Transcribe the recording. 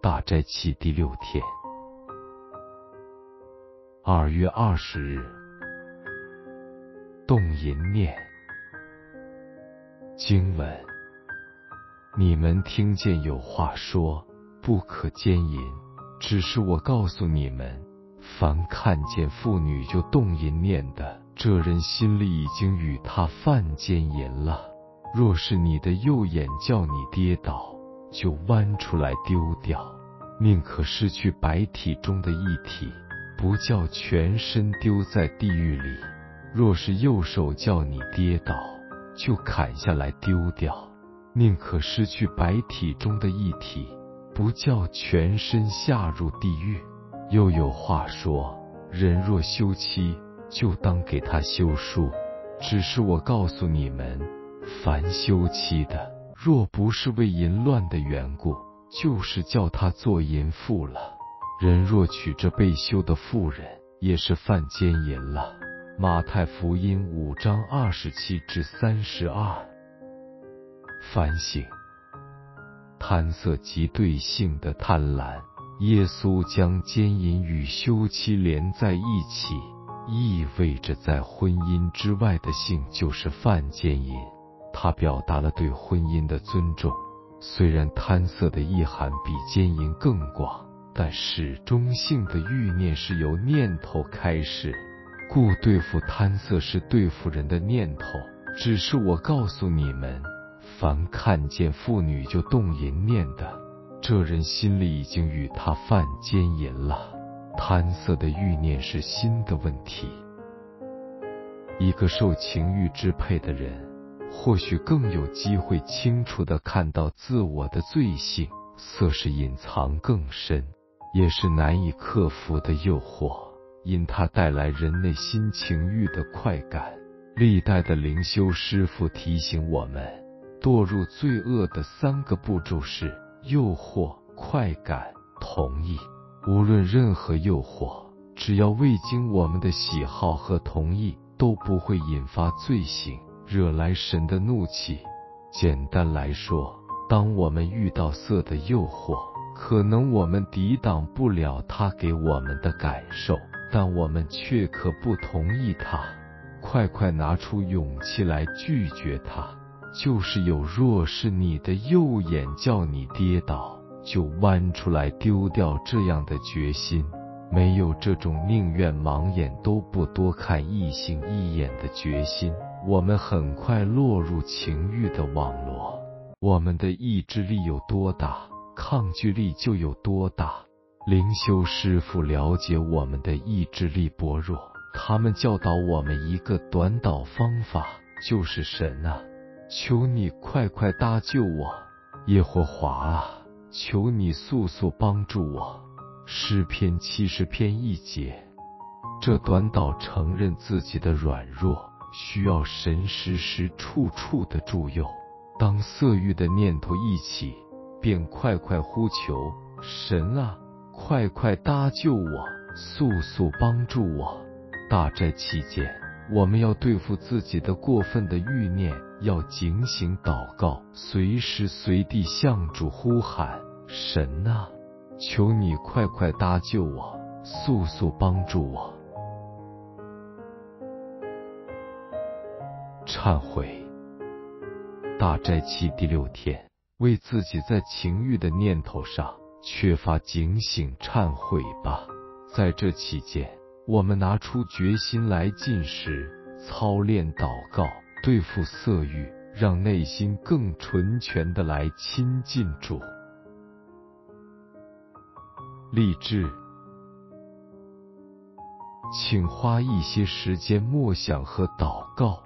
大斋期第六天，二月二十日，动淫念经文：你们听见有话说不可奸淫，只是我告诉你们，凡看见妇女就动淫念的，这人心里已经与她犯奸淫了。若是你的右眼叫你跌倒，就弯出来丢掉，宁可失去白体中的一体，不叫全身丢在地狱里；若是右手叫你跌倒，就砍下来丢掉，宁可失去白体中的一体，不叫全身下入地狱。又有话说：人若休妻，就当给他休书。只是我告诉你们。凡休妻的，若不是为淫乱的缘故，就是叫他做淫妇了。人若娶这被休的妇人，也是犯奸淫了。马太福音五章二十七至三十二。反省：贪色及对性的贪婪。耶稣将奸淫与休妻连在一起，意味着在婚姻之外的性就是犯奸淫。他表达了对婚姻的尊重，虽然贪色的意涵比奸淫更广，但始终性的欲念是由念头开始，故对付贪色是对付人的念头。只是我告诉你们，凡看见妇女就动淫念的，这人心里已经与他犯奸淫了。贪色的欲念是心的问题。一个受情欲支配的人。或许更有机会清楚的看到自我的罪性，色是隐藏更深，也是难以克服的诱惑，因它带来人内心情欲的快感。历代的灵修师傅提醒我们，堕入罪恶的三个步骤是诱惑、快感、同意。无论任何诱惑，只要未经我们的喜好和同意，都不会引发罪行。惹来神的怒气。简单来说，当我们遇到色的诱惑，可能我们抵挡不了它给我们的感受，但我们却可不同意它。快快拿出勇气来拒绝它。就是有，若是你的右眼叫你跌倒，就弯出来丢掉这样的决心。没有这种宁愿盲眼都不多看异性一眼的决心。我们很快落入情欲的网络，我们的意志力有多大，抗拒力就有多大。灵修师傅了解我们的意志力薄弱，他们教导我们一个短导方法，就是神啊，求你快快搭救我，耶和华啊，求你速速帮助我。诗篇七十篇一节，这短导承认自己的软弱。需要神时时处处的助佑。当色欲的念头一起，便快快呼求神啊，快快搭救我，速速帮助我。大斋期间，我们要对付自己的过分的欲念，要警醒祷告，随时随地向主呼喊神啊，求你快快搭救我，速速帮助我。忏悔，大斋期第六天，为自己在情欲的念头上缺乏警醒忏悔吧。在这期间，我们拿出决心来进食、操练祷告，对付色欲，让内心更纯全的来亲近主。励志，请花一些时间默想和祷告。